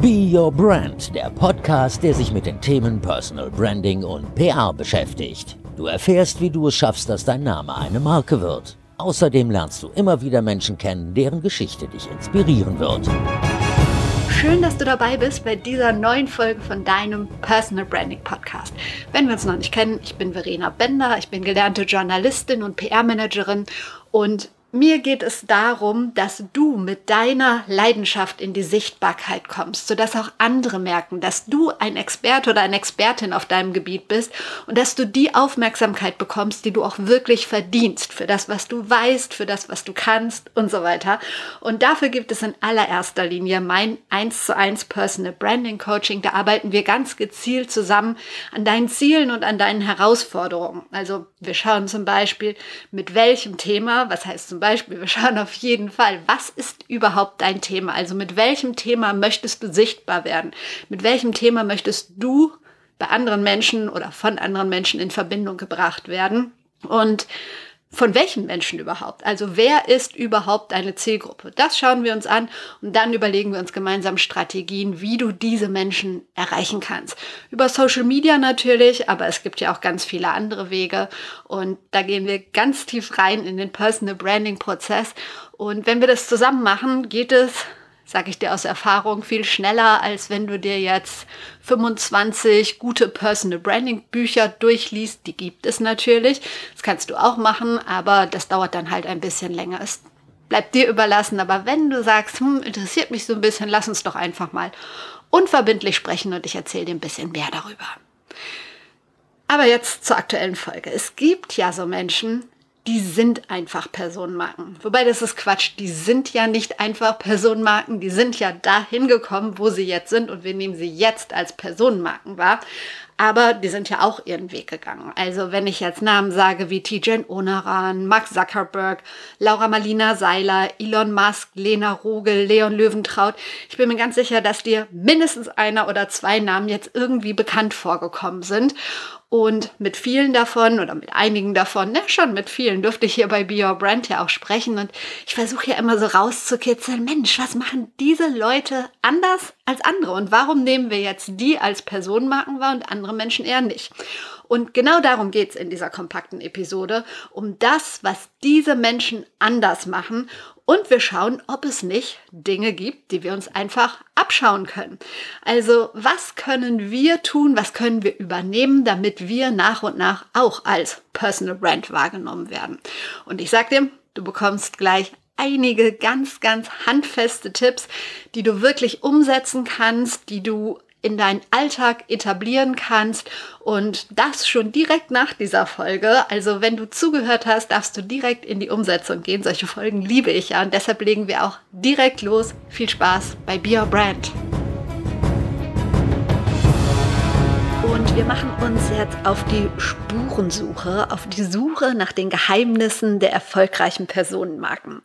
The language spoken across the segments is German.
Be Your Brand, der Podcast, der sich mit den Themen Personal Branding und PR beschäftigt. Du erfährst, wie du es schaffst, dass dein Name eine Marke wird. Außerdem lernst du immer wieder Menschen kennen, deren Geschichte dich inspirieren wird. Schön, dass du dabei bist bei dieser neuen Folge von deinem Personal Branding Podcast. Wenn wir uns noch nicht kennen, ich bin Verena Bender, ich bin gelernte Journalistin und PR-Managerin und mir geht es darum, dass du mit deiner Leidenschaft in die Sichtbarkeit kommst, sodass auch andere merken, dass du ein Experte oder eine Expertin auf deinem Gebiet bist und dass du die Aufmerksamkeit bekommst, die du auch wirklich verdienst für das, was du weißt, für das, was du kannst und so weiter. Und dafür gibt es in allererster Linie mein 1 zu 1 Personal Branding Coaching. Da arbeiten wir ganz gezielt zusammen an deinen Zielen und an deinen Herausforderungen. Also wir schauen zum Beispiel, mit welchem Thema, was heißt zum Beispiel, wir schauen auf jeden Fall, was ist überhaupt dein Thema? Also mit welchem Thema möchtest du sichtbar werden? Mit welchem Thema möchtest du bei anderen Menschen oder von anderen Menschen in Verbindung gebracht werden? Und von welchen Menschen überhaupt? Also wer ist überhaupt deine Zielgruppe? Das schauen wir uns an und dann überlegen wir uns gemeinsam Strategien, wie du diese Menschen erreichen kannst. Über Social Media natürlich, aber es gibt ja auch ganz viele andere Wege und da gehen wir ganz tief rein in den Personal Branding Prozess und wenn wir das zusammen machen, geht es sage ich dir aus Erfahrung, viel schneller, als wenn du dir jetzt 25 gute Personal Branding Bücher durchliest. Die gibt es natürlich. Das kannst du auch machen, aber das dauert dann halt ein bisschen länger. Es bleibt dir überlassen. Aber wenn du sagst, hm, interessiert mich so ein bisschen, lass uns doch einfach mal unverbindlich sprechen und ich erzähle dir ein bisschen mehr darüber. Aber jetzt zur aktuellen Folge. Es gibt ja so Menschen, die sind einfach Personenmarken. Wobei das ist Quatsch. Die sind ja nicht einfach Personenmarken. Die sind ja dahin gekommen, wo sie jetzt sind und wir nehmen sie jetzt als Personenmarken wahr. Aber die sind ja auch ihren Weg gegangen. Also wenn ich jetzt Namen sage wie Tijen Onaran, Max Zuckerberg, Laura Marlina Seiler, Elon Musk, Lena Rogel, Leon Löwentraut, ich bin mir ganz sicher, dass dir mindestens einer oder zwei Namen jetzt irgendwie bekannt vorgekommen sind. Und mit vielen davon oder mit einigen davon, ne, schon mit vielen, durfte ich hier bei Be Your Brand ja auch sprechen. Und ich versuche ja immer so rauszukitzeln, Mensch, was machen diese Leute anders als andere? Und warum nehmen wir jetzt die als Personenmarken wahr und andere Menschen eher nicht? Und genau darum geht's in dieser kompakten Episode, um das, was diese Menschen anders machen und wir schauen, ob es nicht Dinge gibt, die wir uns einfach abschauen können. Also was können wir tun, was können wir übernehmen, damit wir nach und nach auch als Personal Brand wahrgenommen werden. Und ich sag dir, du bekommst gleich einige ganz, ganz handfeste Tipps, die du wirklich umsetzen kannst, die du in deinen Alltag etablieren kannst und das schon direkt nach dieser Folge. Also wenn du zugehört hast, darfst du direkt in die Umsetzung gehen. Solche Folgen liebe ich ja und deshalb legen wir auch direkt los. Viel Spaß bei Be Your Brand. Und wir machen uns jetzt auf die Spurensuche, auf die Suche nach den Geheimnissen der erfolgreichen Personenmarken.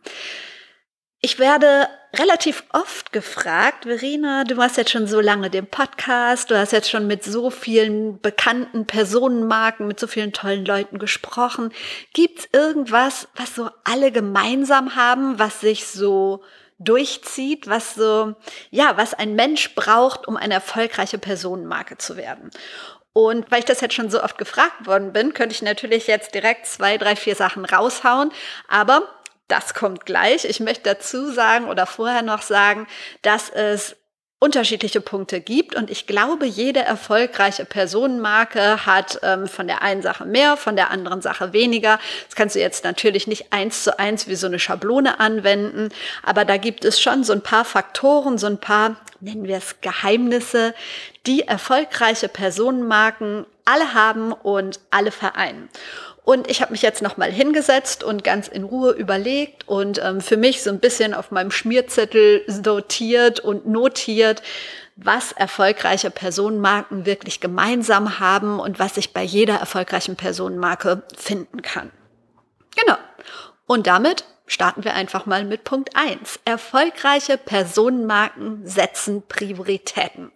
Ich werde relativ oft gefragt, Verena, du hast jetzt schon so lange den Podcast, du hast jetzt schon mit so vielen bekannten Personenmarken, mit so vielen tollen Leuten gesprochen. Gibt es irgendwas, was so alle gemeinsam haben, was sich so durchzieht, was so, ja, was ein Mensch braucht, um eine erfolgreiche Personenmarke zu werden? Und weil ich das jetzt schon so oft gefragt worden bin, könnte ich natürlich jetzt direkt zwei, drei, vier Sachen raushauen. Aber das kommt gleich. Ich möchte dazu sagen oder vorher noch sagen, dass es unterschiedliche Punkte gibt und ich glaube, jede erfolgreiche Personenmarke hat ähm, von der einen Sache mehr, von der anderen Sache weniger. Das kannst du jetzt natürlich nicht eins zu eins wie so eine Schablone anwenden, aber da gibt es schon so ein paar Faktoren, so ein paar, nennen wir es Geheimnisse, die erfolgreiche Personenmarken alle haben und alle vereinen. Und ich habe mich jetzt nochmal hingesetzt und ganz in Ruhe überlegt und ähm, für mich so ein bisschen auf meinem Schmierzettel dotiert und notiert, was erfolgreiche Personenmarken wirklich gemeinsam haben und was ich bei jeder erfolgreichen Personenmarke finden kann. Genau. Und damit starten wir einfach mal mit Punkt eins: Erfolgreiche Personenmarken setzen Prioritäten.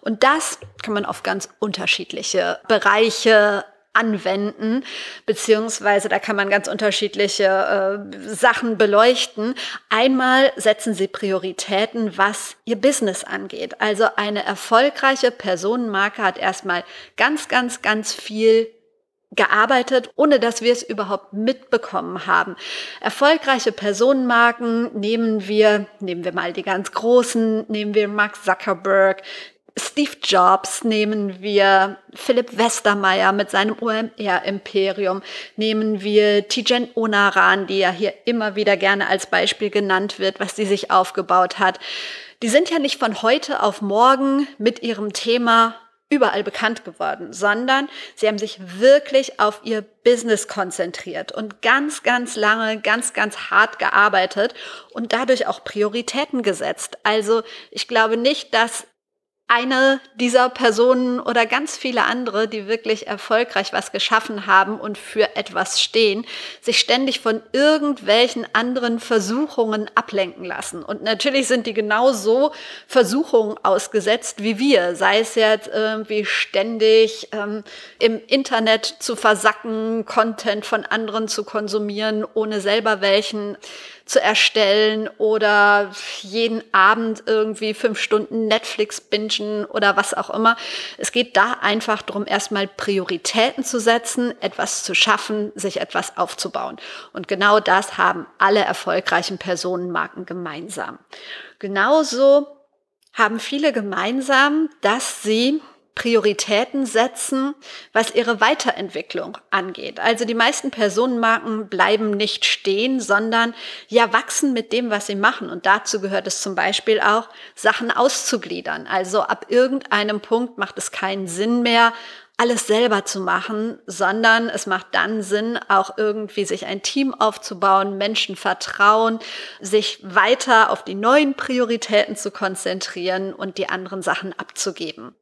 Und das kann man auf ganz unterschiedliche Bereiche anwenden, beziehungsweise da kann man ganz unterschiedliche äh, Sachen beleuchten. Einmal setzen sie Prioritäten, was ihr Business angeht. Also eine erfolgreiche Personenmarke hat erstmal ganz, ganz, ganz viel gearbeitet, ohne dass wir es überhaupt mitbekommen haben. Erfolgreiche Personenmarken nehmen wir, nehmen wir mal die ganz großen, nehmen wir Mark Zuckerberg, Steve Jobs nehmen wir, Philipp Westermeier mit seinem OMR-Imperium, nehmen wir Tijen Onaran, die ja hier immer wieder gerne als Beispiel genannt wird, was sie sich aufgebaut hat. Die sind ja nicht von heute auf morgen mit ihrem Thema überall bekannt geworden, sondern sie haben sich wirklich auf ihr Business konzentriert und ganz, ganz lange, ganz, ganz hart gearbeitet und dadurch auch Prioritäten gesetzt. Also ich glaube nicht, dass eine dieser Personen oder ganz viele andere, die wirklich erfolgreich was geschaffen haben und für etwas stehen, sich ständig von irgendwelchen anderen Versuchungen ablenken lassen. Und natürlich sind die genauso Versuchungen ausgesetzt wie wir, sei es jetzt irgendwie ständig ähm, im Internet zu versacken, Content von anderen zu konsumieren, ohne selber welchen zu erstellen oder jeden Abend irgendwie fünf Stunden Netflix bingen oder was auch immer. Es geht da einfach darum, erstmal Prioritäten zu setzen, etwas zu schaffen, sich etwas aufzubauen. Und genau das haben alle erfolgreichen Personenmarken gemeinsam. Genauso haben viele gemeinsam, dass sie Prioritäten setzen, was ihre Weiterentwicklung angeht. Also die meisten Personenmarken bleiben nicht stehen, sondern ja wachsen mit dem, was sie machen. Und dazu gehört es zum Beispiel auch, Sachen auszugliedern. Also ab irgendeinem Punkt macht es keinen Sinn mehr, alles selber zu machen, sondern es macht dann Sinn, auch irgendwie sich ein Team aufzubauen, Menschen vertrauen, sich weiter auf die neuen Prioritäten zu konzentrieren und die anderen Sachen abzugeben.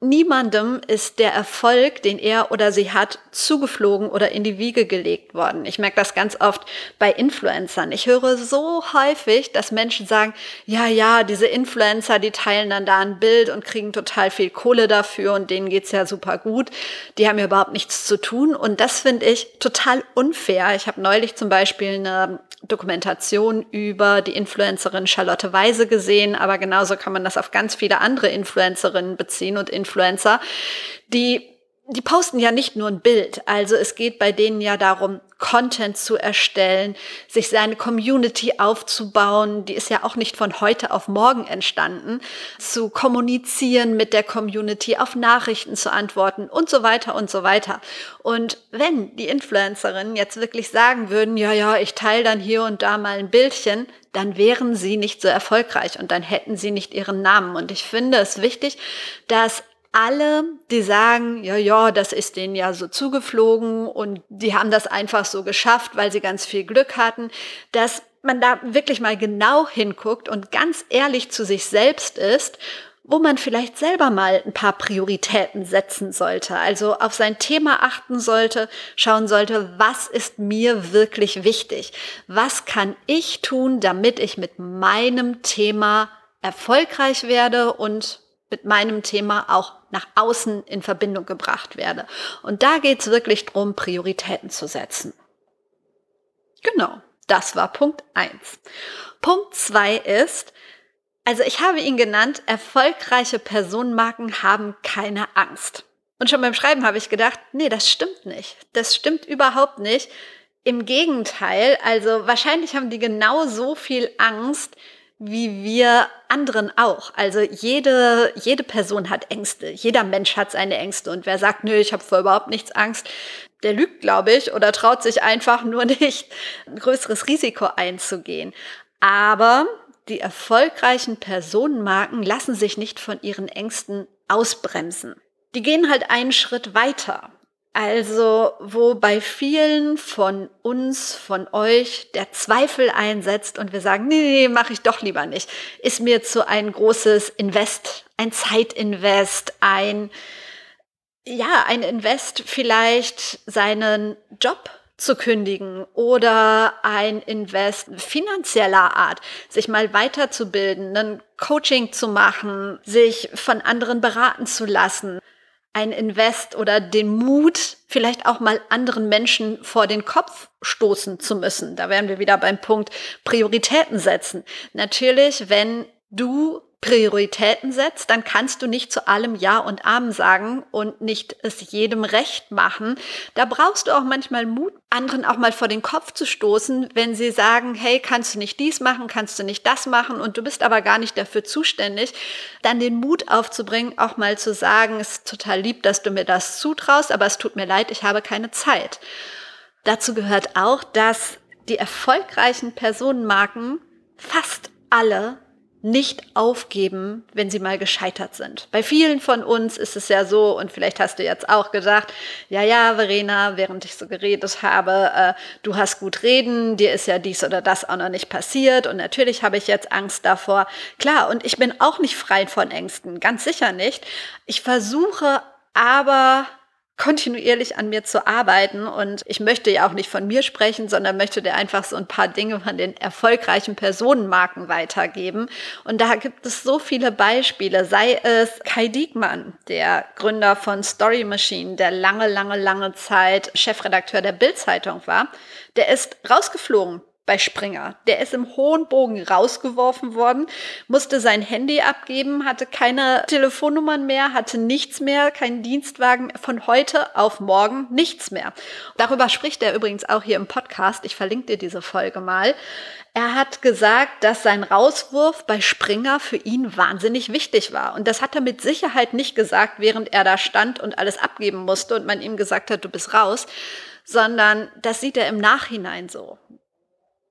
Niemandem ist der Erfolg, den er oder sie hat, zugeflogen oder in die Wiege gelegt worden. Ich merke das ganz oft bei Influencern. Ich höre so häufig, dass Menschen sagen, ja, ja, diese Influencer, die teilen dann da ein Bild und kriegen total viel Kohle dafür und denen geht's ja super gut. Die haben ja überhaupt nichts zu tun. Und das finde ich total unfair. Ich habe neulich zum Beispiel eine Dokumentation über die Influencerin Charlotte Weise gesehen, aber genauso kann man das auf ganz viele andere Influencerinnen beziehen und Influencer, die die posten ja nicht nur ein Bild. Also es geht bei denen ja darum, Content zu erstellen, sich seine Community aufzubauen. Die ist ja auch nicht von heute auf morgen entstanden. Zu kommunizieren mit der Community, auf Nachrichten zu antworten und so weiter und so weiter. Und wenn die Influencerinnen jetzt wirklich sagen würden, ja, ja, ich teile dann hier und da mal ein Bildchen, dann wären sie nicht so erfolgreich und dann hätten sie nicht ihren Namen. Und ich finde es wichtig, dass alle, die sagen, ja, ja, das ist denen ja so zugeflogen und die haben das einfach so geschafft, weil sie ganz viel Glück hatten, dass man da wirklich mal genau hinguckt und ganz ehrlich zu sich selbst ist, wo man vielleicht selber mal ein paar Prioritäten setzen sollte, also auf sein Thema achten sollte, schauen sollte, was ist mir wirklich wichtig? Was kann ich tun, damit ich mit meinem Thema erfolgreich werde und mit meinem Thema auch nach außen in Verbindung gebracht werde. Und da geht es wirklich darum, Prioritäten zu setzen. Genau, das war Punkt eins. Punkt zwei ist, also ich habe ihn genannt, erfolgreiche Personenmarken haben keine Angst. Und schon beim Schreiben habe ich gedacht, nee, das stimmt nicht. Das stimmt überhaupt nicht. Im Gegenteil, also wahrscheinlich haben die genau so viel Angst, wie wir anderen auch. Also jede, jede Person hat Ängste. Jeder Mensch hat seine Ängste. Und wer sagt, nö, ich habe vor überhaupt nichts Angst, der lügt, glaube ich, oder traut sich einfach nur nicht, ein größeres Risiko einzugehen. Aber die erfolgreichen Personenmarken lassen sich nicht von ihren Ängsten ausbremsen. Die gehen halt einen Schritt weiter. Also, wo bei vielen von uns, von euch der Zweifel einsetzt und wir sagen, nee, nee, mache ich doch lieber nicht, ist mir zu ein großes Invest, ein Zeitinvest, ein, ja, ein Invest vielleicht seinen Job zu kündigen oder ein Invest finanzieller Art, sich mal weiterzubilden, ein Coaching zu machen, sich von anderen beraten zu lassen ein Invest oder den Mut, vielleicht auch mal anderen Menschen vor den Kopf stoßen zu müssen. Da wären wir wieder beim Punkt Prioritäten setzen. Natürlich, wenn du Prioritäten setzt, dann kannst du nicht zu allem Ja und Amen sagen und nicht es jedem recht machen. Da brauchst du auch manchmal Mut, anderen auch mal vor den Kopf zu stoßen, wenn sie sagen, hey, kannst du nicht dies machen, kannst du nicht das machen und du bist aber gar nicht dafür zuständig, dann den Mut aufzubringen, auch mal zu sagen, es ist total lieb, dass du mir das zutraust, aber es tut mir leid, ich habe keine Zeit. Dazu gehört auch, dass die erfolgreichen Personenmarken fast alle nicht aufgeben, wenn sie mal gescheitert sind. Bei vielen von uns ist es ja so, und vielleicht hast du jetzt auch gesagt, ja, ja, Verena, während ich so geredet habe, äh, du hast gut reden, dir ist ja dies oder das auch noch nicht passiert und natürlich habe ich jetzt Angst davor. Klar, und ich bin auch nicht frei von Ängsten, ganz sicher nicht. Ich versuche aber kontinuierlich an mir zu arbeiten. Und ich möchte ja auch nicht von mir sprechen, sondern möchte dir einfach so ein paar Dinge von den erfolgreichen Personenmarken weitergeben. Und da gibt es so viele Beispiele, sei es Kai Diekmann, der Gründer von Story Machine, der lange, lange, lange Zeit Chefredakteur der Bild-Zeitung war. Der ist rausgeflogen bei Springer. Der ist im hohen Bogen rausgeworfen worden, musste sein Handy abgeben, hatte keine Telefonnummern mehr, hatte nichts mehr, keinen Dienstwagen, von heute auf morgen nichts mehr. Darüber spricht er übrigens auch hier im Podcast. Ich verlinke dir diese Folge mal. Er hat gesagt, dass sein Rauswurf bei Springer für ihn wahnsinnig wichtig war. Und das hat er mit Sicherheit nicht gesagt, während er da stand und alles abgeben musste und man ihm gesagt hat, du bist raus, sondern das sieht er im Nachhinein so.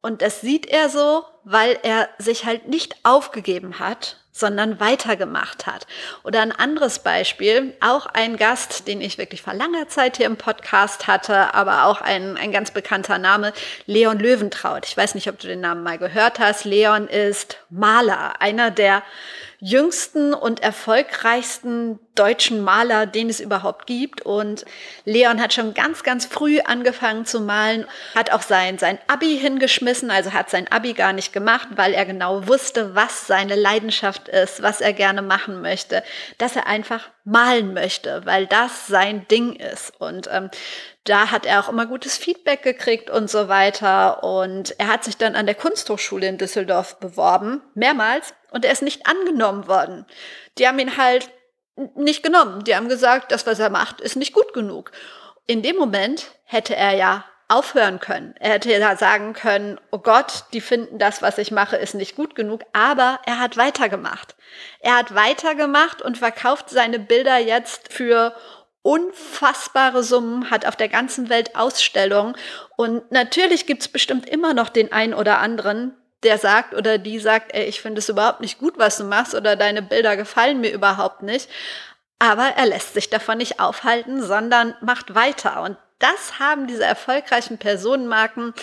Und das sieht er so, weil er sich halt nicht aufgegeben hat, sondern weitergemacht hat. Oder ein anderes Beispiel, auch ein Gast, den ich wirklich vor langer Zeit hier im Podcast hatte, aber auch ein, ein ganz bekannter Name, Leon Löwentraut. Ich weiß nicht, ob du den Namen mal gehört hast. Leon ist Maler, einer der jüngsten und erfolgreichsten deutschen Maler, den es überhaupt gibt. Und Leon hat schon ganz, ganz früh angefangen zu malen, hat auch sein, sein Abi hingeschmissen, also hat sein Abi gar nicht gemacht, weil er genau wusste, was seine Leidenschaft ist, was er gerne machen möchte, dass er einfach malen möchte, weil das sein Ding ist. Und ähm, da hat er auch immer gutes Feedback gekriegt und so weiter. Und er hat sich dann an der Kunsthochschule in Düsseldorf beworben, mehrmals, und er ist nicht angenommen worden. Die haben ihn halt nicht genommen. Die haben gesagt, das, was er macht, ist nicht gut genug. In dem Moment hätte er ja aufhören können. Er hätte ja sagen können, oh Gott, die finden das, was ich mache, ist nicht gut genug. Aber er hat weitergemacht. Er hat weitergemacht und verkauft seine Bilder jetzt für unfassbare Summen, hat auf der ganzen Welt Ausstellungen. Und natürlich gibt's bestimmt immer noch den einen oder anderen, der sagt oder die sagt, ey, ich finde es überhaupt nicht gut, was du machst oder deine Bilder gefallen mir überhaupt nicht. Aber er lässt sich davon nicht aufhalten, sondern macht weiter. Und das haben diese erfolgreichen Personenmarken.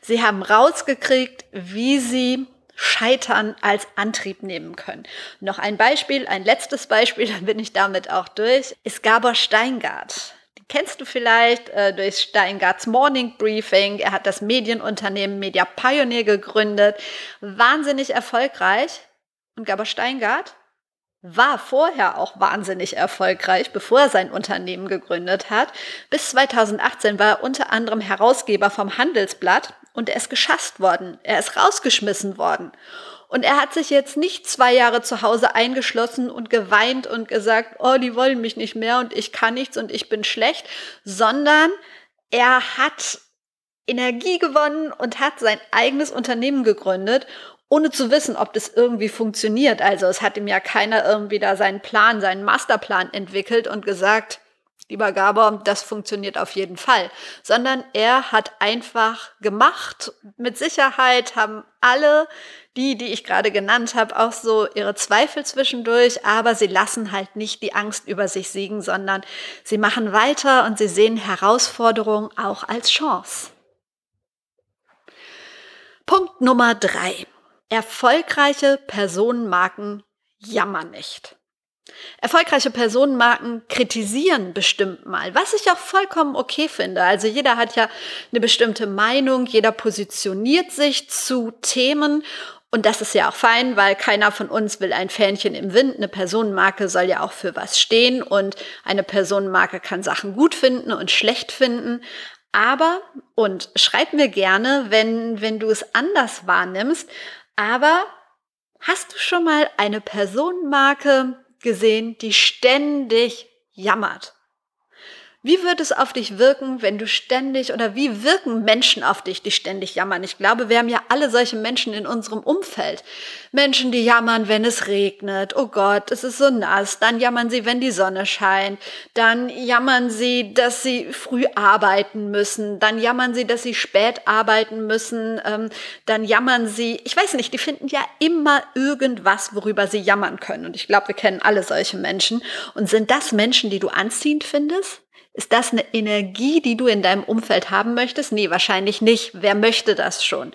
Sie haben rausgekriegt, wie sie Scheitern als Antrieb nehmen können. Noch ein Beispiel, ein letztes Beispiel, dann bin ich damit auch durch, ist Gabor Steingart kennst du vielleicht äh, durch Steingarts Morning Briefing. Er hat das Medienunternehmen Media Pioneer gegründet, wahnsinnig erfolgreich. Und Gabor Steingart war vorher auch wahnsinnig erfolgreich, bevor er sein Unternehmen gegründet hat. Bis 2018 war er unter anderem Herausgeber vom Handelsblatt und er ist geschasst worden. Er ist rausgeschmissen worden. Und er hat sich jetzt nicht zwei Jahre zu Hause eingeschlossen und geweint und gesagt, oh, die wollen mich nicht mehr und ich kann nichts und ich bin schlecht, sondern er hat Energie gewonnen und hat sein eigenes Unternehmen gegründet, ohne zu wissen, ob das irgendwie funktioniert. Also es hat ihm ja keiner irgendwie da seinen Plan, seinen Masterplan entwickelt und gesagt, lieber Gabor, das funktioniert auf jeden Fall, sondern er hat einfach gemacht. Mit Sicherheit haben alle die, die ich gerade genannt habe, auch so ihre Zweifel zwischendurch, aber sie lassen halt nicht die Angst über sich siegen, sondern sie machen weiter und sie sehen Herausforderungen auch als Chance. Punkt Nummer drei. Erfolgreiche Personenmarken jammern nicht. Erfolgreiche Personenmarken kritisieren bestimmt mal, was ich auch vollkommen okay finde. Also jeder hat ja eine bestimmte Meinung, jeder positioniert sich zu Themen Und das ist ja auch fein, weil keiner von uns will ein Fähnchen im Wind. Eine Personenmarke soll ja auch für was stehen und eine Personenmarke kann Sachen gut finden und schlecht finden. Aber, und schreib mir gerne, wenn, wenn du es anders wahrnimmst, aber hast du schon mal eine Personenmarke gesehen, die ständig jammert? Wie wird es auf dich wirken, wenn du ständig oder wie wirken Menschen auf dich, die ständig jammern? Ich glaube, wir haben ja alle solche Menschen in unserem Umfeld. Menschen, die jammern, wenn es regnet. Oh Gott, es ist so nass. Dann jammern sie, wenn die Sonne scheint. Dann jammern sie, dass sie früh arbeiten müssen. Dann jammern sie, dass sie spät arbeiten müssen. Ähm, dann jammern sie, ich weiß nicht, die finden ja immer irgendwas, worüber sie jammern können. Und ich glaube, wir kennen alle solche Menschen. Und sind das Menschen, die du anziehend findest? Ist das eine Energie, die du in deinem Umfeld haben möchtest? Nee, wahrscheinlich nicht. Wer möchte das schon?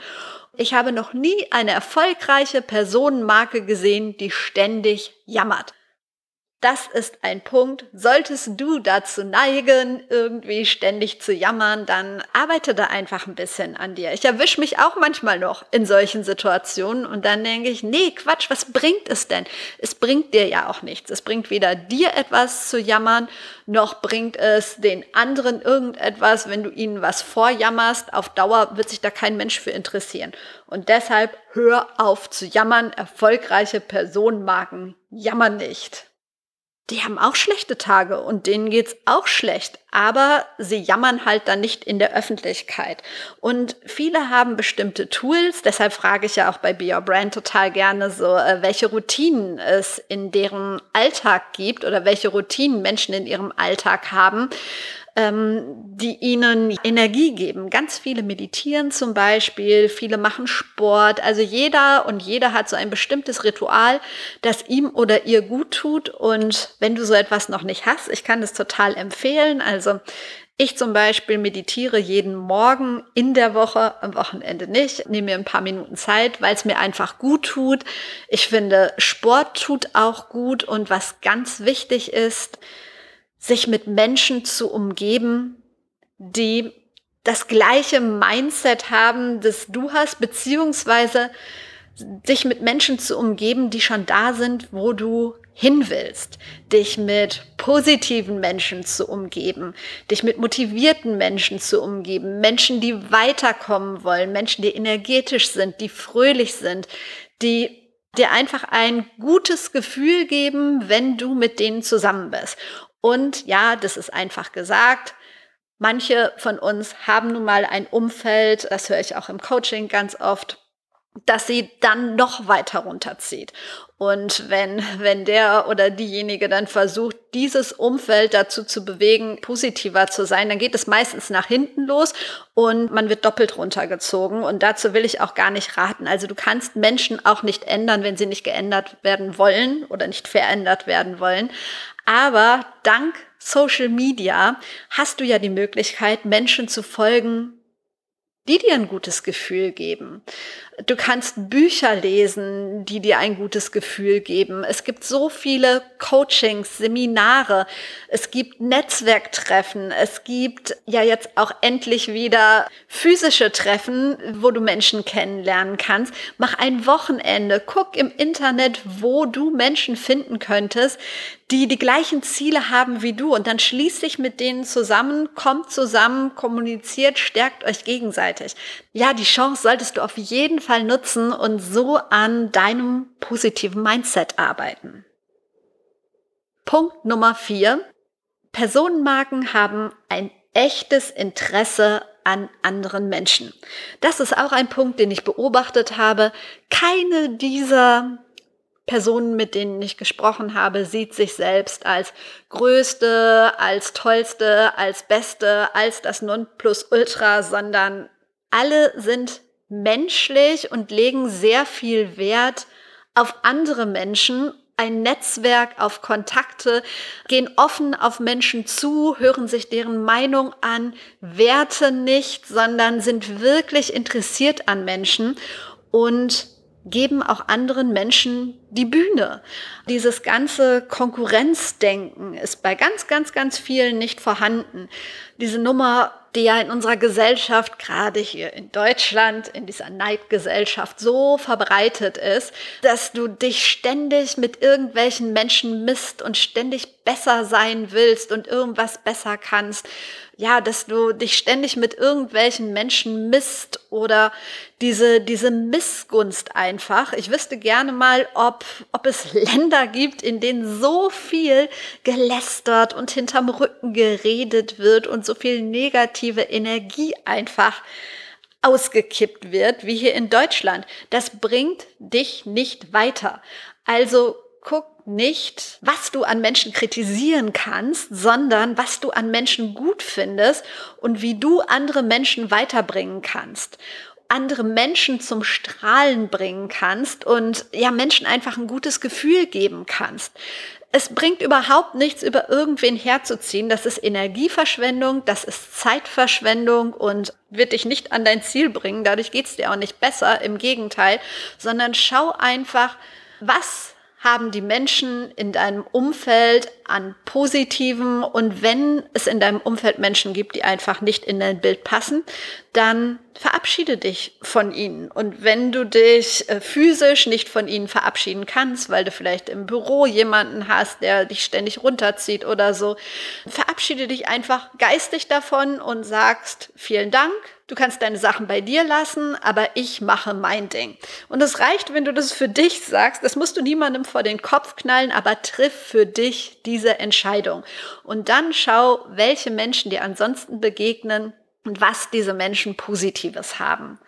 Ich habe noch nie eine erfolgreiche Personenmarke gesehen, die ständig jammert. Das ist ein Punkt. Solltest du dazu neigen, irgendwie ständig zu jammern, dann arbeite da einfach ein bisschen an dir. Ich erwische mich auch manchmal noch in solchen Situationen und dann denke ich, nee, Quatsch, was bringt es denn? Es bringt dir ja auch nichts. Es bringt weder dir etwas zu jammern, noch bringt es den anderen irgendetwas, wenn du ihnen was vorjammerst. Auf Dauer wird sich da kein Mensch für interessieren. Und deshalb hör auf zu jammern. Erfolgreiche Personenmarken jammern nicht die haben auch schlechte Tage und denen geht's auch schlecht, aber sie jammern halt dann nicht in der Öffentlichkeit. Und viele haben bestimmte Tools, deshalb frage ich ja auch bei Be Your Brand total gerne so, äh, welche Routinen es in deren Alltag gibt oder welche Routinen Menschen in ihrem Alltag haben, die ihnen Energie geben. Ganz viele meditieren zum Beispiel, viele machen Sport. Also jeder und jeder hat so ein bestimmtes Ritual, das ihm oder ihr gut tut. Und wenn du so etwas noch nicht hast, ich kann das total empfehlen. Also ich zum Beispiel meditiere jeden Morgen in der Woche, am Wochenende nicht, nehme mir ein paar Minuten Zeit, weil es mir einfach gut tut. Ich finde, Sport tut auch gut und was ganz wichtig ist, sich mit Menschen zu umgeben, die das gleiche Mindset haben, das du hast, beziehungsweise dich mit Menschen zu umgeben, die schon da sind, wo du hin willst, dich mit positiven Menschen zu umgeben, dich mit motivierten Menschen zu umgeben, Menschen, die weiterkommen wollen, Menschen, die energetisch sind, die fröhlich sind, die dir einfach ein gutes Gefühl geben, wenn du mit denen zusammen bist. Und ja, das ist einfach gesagt. Manche von uns haben nun mal ein Umfeld, das höre ich auch im Coaching ganz oft, dass sie dann noch weiter runterzieht. Und wenn, wenn der oder diejenige dann versucht, dieses Umfeld dazu zu bewegen, positiver zu sein, dann geht es meistens nach hinten los und man wird doppelt runtergezogen. Und dazu will ich auch gar nicht raten. Also du kannst Menschen auch nicht ändern, wenn sie nicht geändert werden wollen oder nicht verändert werden wollen. Aber dank Social Media hast du ja die Möglichkeit, Menschen zu folgen, die dir ein gutes Gefühl geben. Du kannst Bücher lesen, die dir ein gutes Gefühl geben. Es gibt so viele Coachings, Seminare, es gibt Netzwerktreffen, es gibt ja jetzt auch endlich wieder physische Treffen, wo du Menschen kennenlernen kannst. Mach ein Wochenende, guck im Internet, wo du Menschen finden könntest, die die gleichen Ziele haben wie du und dann schließ dich mit denen zusammen, kommt zusammen, kommuniziert, stärkt euch gegenseitig. Ja, die Chance solltest du auf jeden Fall nutzen und so an deinem positiven Mindset arbeiten. Punkt Nummer vier. Personenmarken haben ein echtes Interesse an anderen Menschen. Das ist auch ein Punkt, den ich beobachtet habe. Keine dieser Personen, mit denen ich gesprochen habe, sieht sich selbst als größte, als tollste, als beste, als das Nonplusultra, sondern alle sind menschlich und legen sehr viel Wert auf andere Menschen, ein Netzwerk, auf Kontakte, gehen offen auf Menschen zu, hören sich deren Meinung an, werten nicht, sondern sind wirklich interessiert an Menschen und geben auch anderen Menschen die Bühne. Dieses ganze Konkurrenzdenken ist bei ganz, ganz, ganz vielen nicht vorhanden. diese Nummer, die ja in unserer Gesellschaft, gerade hier in Deutschland, in dieser Neidgesellschaft so verbreitet ist, dass du dich ständig mit irgendwelchen Menschen misst und ständig besser sein willst und irgendwas besser kannst ja, dass du dich ständig mit irgendwelchen Menschen misst oder diese, diese Missgunst einfach. Ich wüsste gerne mal, ob, ob es Länder gibt, in denen so viel gelästert und hinterm Rücken geredet wird und so viel negative Energie einfach ausgekippt wird, wie hier in Deutschland. Das bringt dich nicht weiter. Also guck nicht, was du an Menschen kritisieren kannst, sondern was du an Menschen gut findest und wie du andere Menschen weiterbringen kannst andere Menschen zum Strahlen bringen kannst und ja Menschen einfach ein gutes Gefühl geben kannst. Es bringt überhaupt nichts, über irgendwen herzuziehen. Das ist Energieverschwendung, das ist Zeitverschwendung und wird dich nicht an dein Ziel bringen. Dadurch geht's dir auch nicht besser, im Gegenteil, sondern schau einfach, was haben die Menschen in deinem Umfeld an positiven und wenn es in deinem Umfeld Menschen gibt, die einfach nicht in dein Bild passen, dann verabschiede dich von ihnen. Und wenn du dich äh, physisch nicht von ihnen verabschieden kannst, weil du vielleicht im Büro jemanden hast, der dich ständig runterzieht oder so, verabschiede dich einfach geistig davon und sagst vielen Dank, Du kannst deine Sachen bei dir lassen, aber ich mache mein Ding. Und es reicht, wenn du das für dich sagst. Das musst du niemandem vor den Kopf knallen, aber triff für dich diese Entscheidung. Und dann schau, welche Menschen dir ansonsten begegnen und was diese Menschen Positives haben.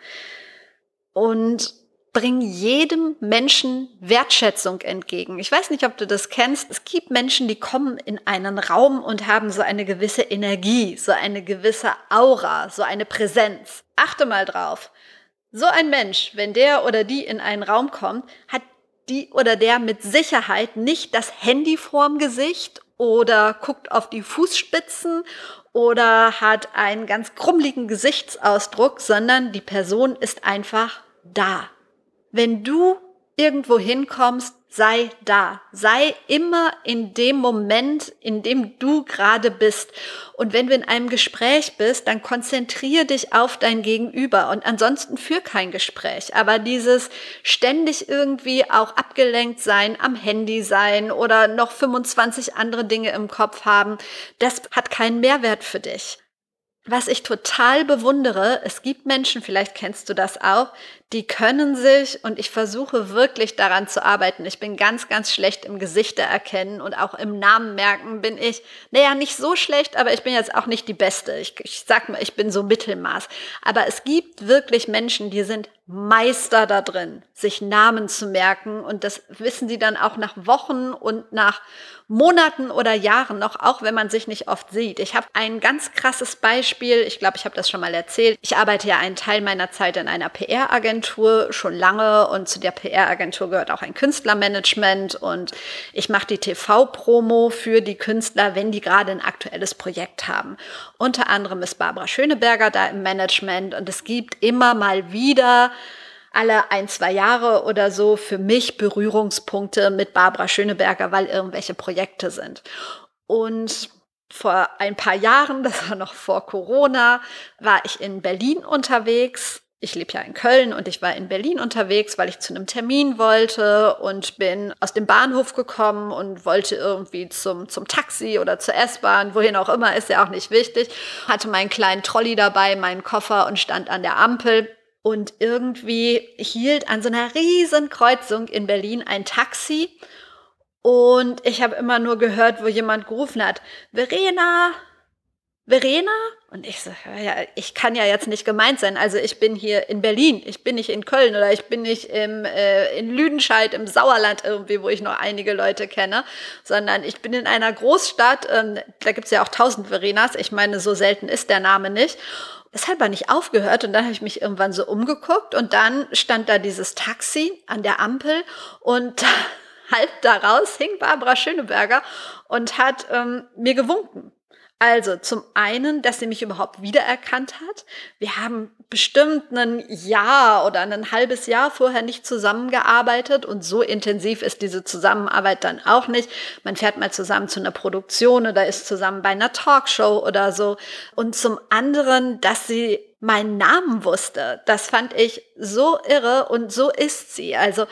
Und bring jedem Menschen Wertschätzung entgegen. Ich weiß nicht, ob du das kennst. Es gibt Menschen, die kommen in einen Raum und haben so eine gewisse Energie, so eine gewisse Aura, so eine Präsenz. Achte mal drauf. So ein Mensch, wenn der oder die in einen Raum kommt, hat die oder der mit Sicherheit nicht das Handy vorm Gesicht oder guckt auf die Fußspitzen oder hat einen ganz krummligen Gesichtsausdruck, sondern die Person ist einfach da. Wenn du irgendwo hinkommst, sei da. Sei immer in dem Moment, in dem du gerade bist. Und wenn du in einem Gespräch bist, dann konzentriere dich auf dein Gegenüber und ansonsten führ kein Gespräch. Aber dieses ständig irgendwie auch abgelenkt sein, am Handy sein oder noch 25 andere Dinge im Kopf haben, das hat keinen Mehrwert für dich. Was ich total bewundere, es gibt Menschen, vielleicht kennst du das auch, die können sich, und ich versuche wirklich daran zu arbeiten, ich bin ganz, ganz schlecht im Gesichter erkennen und auch im Namen merken bin ich, naja, nicht so schlecht, aber ich bin jetzt auch nicht die Beste. Ich, ich sag mal, ich bin so Mittelmaß. Aber es gibt wirklich Menschen, die sind Meister da drin, sich Namen zu merken. Und das wissen sie dann auch nach Wochen und nach Monaten oder Jahren noch, auch wenn man sich nicht oft sieht. Ich habe ein ganz krasses Beispiel. Ich glaube, ich habe das schon mal erzählt. Ich arbeite ja einen Teil meiner Zeit in einer PR-Agentur schon lange und zu der PR-Agentur gehört auch ein Künstlermanagement und ich mache die TV-Promo für die Künstler, wenn die gerade ein aktuelles Projekt haben. Unter anderem ist Barbara Schöneberger da im Management und es gibt immer mal wieder alle ein, zwei Jahre oder so für mich Berührungspunkte mit Barbara Schöneberger, weil irgendwelche Projekte sind. Und vor ein paar Jahren, das war noch vor Corona, war ich in Berlin unterwegs. Ich lebe ja in Köln und ich war in Berlin unterwegs, weil ich zu einem Termin wollte und bin aus dem Bahnhof gekommen und wollte irgendwie zum, zum Taxi oder zur S-Bahn, wohin auch immer, ist ja auch nicht wichtig. Hatte meinen kleinen Trolley dabei, meinen Koffer und stand an der Ampel und irgendwie hielt an so einer riesen Kreuzung in Berlin ein Taxi. Und ich habe immer nur gehört, wo jemand gerufen hat, Verena, Verena? Und ich so, ja, ich kann ja jetzt nicht gemeint sein. Also ich bin hier in Berlin, ich bin nicht in Köln oder ich bin nicht im, äh, in Lüdenscheid im Sauerland irgendwie, wo ich noch einige Leute kenne, sondern ich bin in einer Großstadt, ähm, da gibt's ja auch tausend Verenas. Ich meine, so selten ist der Name nicht. Das hat aber nicht aufgehört und dann habe ich mich irgendwann so umgeguckt und dann stand da dieses Taxi an der Ampel und halb daraus hing Barbara Schöneberger und hat ähm, mir gewunken. Also zum einen, dass sie mich überhaupt wiedererkannt hat. Wir haben bestimmt ein Jahr oder ein halbes Jahr vorher nicht zusammengearbeitet und so intensiv ist diese Zusammenarbeit dann auch nicht. Man fährt mal zusammen zu einer Produktion oder ist zusammen bei einer Talkshow oder so. Und zum anderen, dass sie meinen Namen wusste. Das fand ich so irre und so ist sie. Also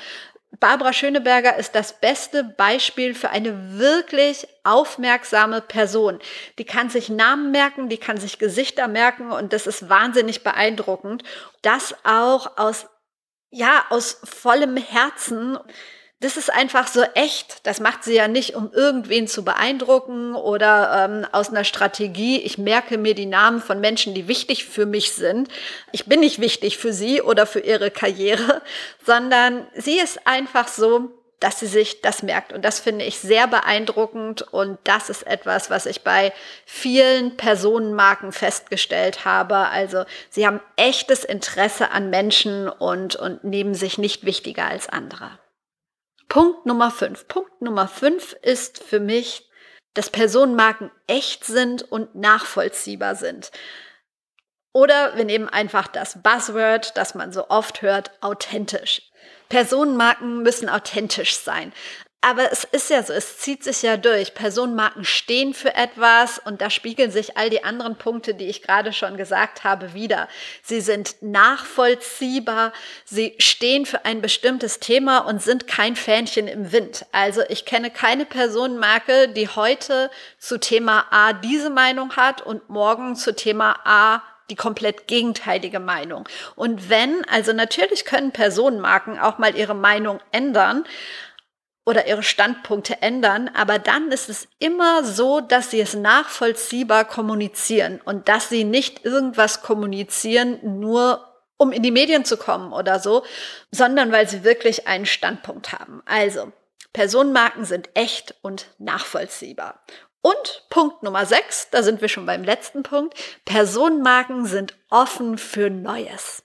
Barbara Schöneberger ist das beste Beispiel für eine wirklich aufmerksame Person. Die kann sich Namen merken, die kann sich Gesichter merken und das ist wahnsinnig beeindruckend. Das auch aus, ja, aus vollem Herzen das ist einfach so echt. Das macht sie ja nicht, um irgendwen zu beeindrucken oder ähm, aus einer Strategie. Ich merke mir die Namen von Menschen, die wichtig für mich sind. Ich bin nicht wichtig für sie oder für ihre Karriere, sondern sie ist einfach so, dass sie sich das merkt. Und das finde ich sehr beeindruckend. Und das ist etwas, was ich bei vielen Personenmarken festgestellt habe. Also sie haben echtes Interesse an Menschen und, und nehmen sich nicht wichtiger als andere. Punkt Nummer fünf. Punkt Nummer fünf ist für mich, dass Personenmarken echt sind und nachvollziehbar sind. Oder wir nehmen einfach das Buzzword, das man so oft hört, authentisch. Personenmarken müssen authentisch sein. Aber es ist ja so, es zieht sich ja durch. Personenmarken stehen für etwas und da spiegeln sich all die anderen Punkte, die ich gerade schon gesagt habe, wieder. Sie sind nachvollziehbar, sie stehen für ein bestimmtes Thema und sind kein Fähnchen im Wind. Also ich kenne keine Personenmarke, die heute zu Thema A diese Meinung hat und morgen zu Thema A die komplett gegenteilige Meinung. Und wenn, also natürlich können Personenmarken auch mal ihre Meinung ändern, oder ihre Standpunkte ändern, aber dann ist es immer so, dass sie es nachvollziehbar kommunizieren und dass sie nicht irgendwas kommunizieren, nur um in die Medien zu kommen oder so, sondern weil sie wirklich einen Standpunkt haben. Also, Personenmarken sind echt und nachvollziehbar. Und Punkt Nummer 6, da sind wir schon beim letzten Punkt, Personenmarken sind offen für Neues.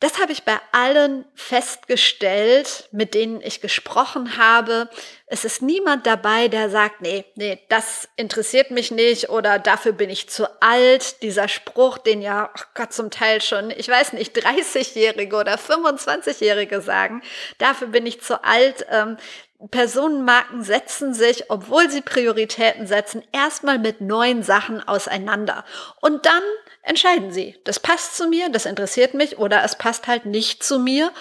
Das habe ich bei allen festgestellt, mit denen ich gesprochen habe. Es ist niemand dabei, der sagt, nee, nee, das interessiert mich nicht oder dafür bin ich zu alt. Dieser Spruch, den ja, oh Gott, zum Teil schon, ich weiß nicht, 30-Jährige oder 25-Jährige sagen, dafür bin ich zu alt. Personenmarken setzen sich, obwohl sie Prioritäten setzen, erstmal mit neuen Sachen auseinander. Und dann entscheiden sie, das passt zu mir, das interessiert mich oder es passt halt nicht zu mir.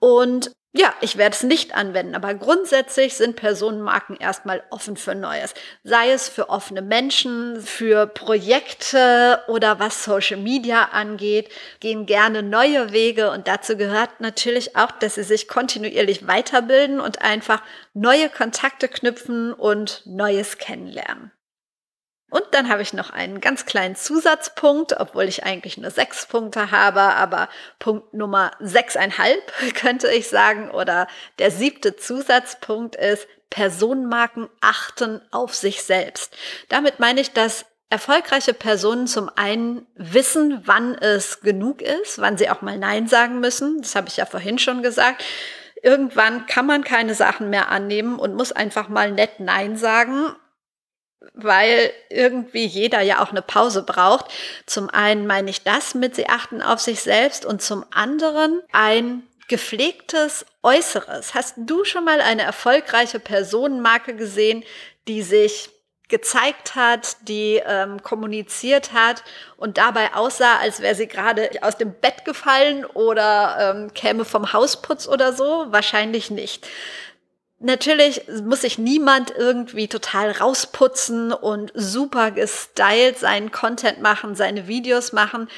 Und ja, ich werde es nicht anwenden, aber grundsätzlich sind Personenmarken erstmal offen für Neues. Sei es für offene Menschen, für Projekte oder was Social Media angeht, gehen gerne neue Wege und dazu gehört natürlich auch, dass sie sich kontinuierlich weiterbilden und einfach neue Kontakte knüpfen und Neues kennenlernen. Und dann habe ich noch einen ganz kleinen Zusatzpunkt, obwohl ich eigentlich nur sechs Punkte habe, aber Punkt Nummer sechseinhalb könnte ich sagen. Oder der siebte Zusatzpunkt ist, Personenmarken achten auf sich selbst. Damit meine ich, dass erfolgreiche Personen zum einen wissen, wann es genug ist, wann sie auch mal Nein sagen müssen. Das habe ich ja vorhin schon gesagt. Irgendwann kann man keine Sachen mehr annehmen und muss einfach mal nett Nein sagen weil irgendwie jeder ja auch eine Pause braucht. Zum einen meine ich das mit, sie achten auf sich selbst und zum anderen ein gepflegtes Äußeres. Hast du schon mal eine erfolgreiche Personenmarke gesehen, die sich gezeigt hat, die ähm, kommuniziert hat und dabei aussah, als wäre sie gerade aus dem Bett gefallen oder ähm, käme vom Hausputz oder so? Wahrscheinlich nicht. Natürlich muss sich niemand irgendwie total rausputzen und super gestylt seinen Content machen, seine Videos machen,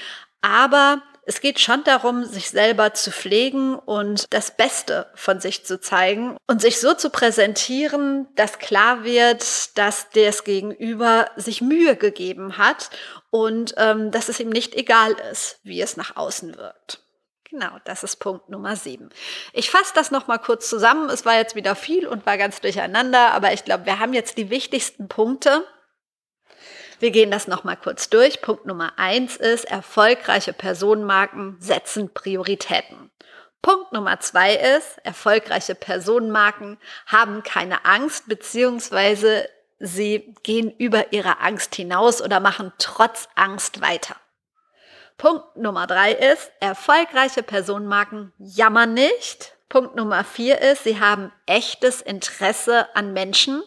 aber es geht schon darum, sich selber zu pflegen und das Beste von sich zu zeigen und sich so zu präsentieren, dass klar wird, dass das Gegenüber sich Mühe gegeben hat und ähm, dass es ihm nicht egal ist, wie es nach außen wirkt. Genau, das ist Punkt Nummer sieben. Ich fasse das nochmal kurz zusammen. Es war jetzt wieder viel und war ganz durcheinander, aber ich glaube, wir haben jetzt die wichtigsten Punkte. Wir gehen das nochmal kurz durch. Punkt Nummer eins ist, erfolgreiche Personenmarken setzen Prioritäten. Punkt Nummer zwei ist, erfolgreiche Personenmarken haben keine Angst beziehungsweise sie gehen über ihre Angst hinaus oder machen trotz Angst weiter. Punkt Nummer drei ist, erfolgreiche Personenmarken jammern nicht. Punkt Nummer vier ist, sie haben echtes Interesse an Menschen.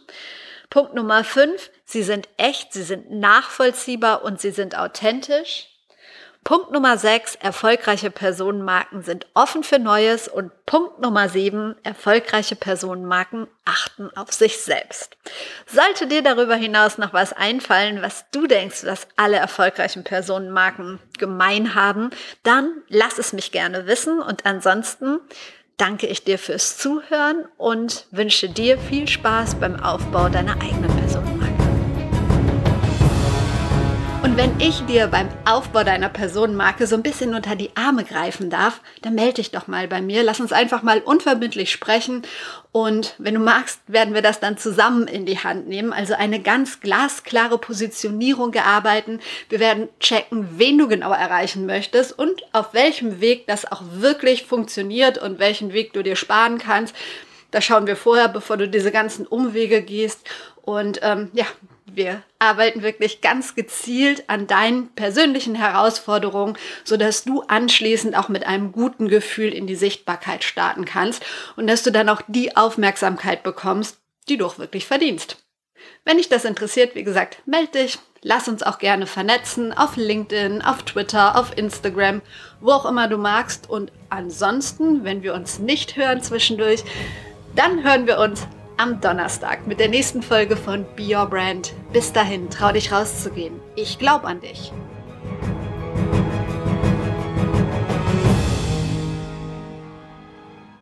Punkt Nummer fünf, sie sind echt, sie sind nachvollziehbar und sie sind authentisch. Punkt Nummer 6, erfolgreiche Personenmarken sind offen für Neues. Und Punkt Nummer 7, erfolgreiche Personenmarken achten auf sich selbst. Sollte dir darüber hinaus noch was einfallen, was du denkst, was alle erfolgreichen Personenmarken gemein haben, dann lass es mich gerne wissen. Und ansonsten danke ich dir fürs Zuhören und wünsche dir viel Spaß beim Aufbau deiner eigenen Personenmarke. Und wenn ich dir beim Aufbau deiner Personenmarke so ein bisschen unter die Arme greifen darf, dann melde dich doch mal bei mir. Lass uns einfach mal unverbindlich sprechen. Und wenn du magst, werden wir das dann zusammen in die Hand nehmen. Also eine ganz glasklare Positionierung gearbeiten. Wir werden checken, wen du genau erreichen möchtest und auf welchem Weg das auch wirklich funktioniert und welchen Weg du dir sparen kannst. Da schauen wir vorher, bevor du diese ganzen Umwege gehst. Und ähm, ja, wir arbeiten wirklich ganz gezielt an deinen persönlichen Herausforderungen, sodass du anschließend auch mit einem guten Gefühl in die Sichtbarkeit starten kannst und dass du dann auch die Aufmerksamkeit bekommst, die du auch wirklich verdienst. Wenn dich das interessiert, wie gesagt, melde dich. Lass uns auch gerne vernetzen auf LinkedIn, auf Twitter, auf Instagram, wo auch immer du magst. Und ansonsten, wenn wir uns nicht hören zwischendurch, dann hören wir uns am Donnerstag mit der nächsten Folge von Be Your Brand. Bis dahin, trau dich rauszugehen. Ich glaube an dich.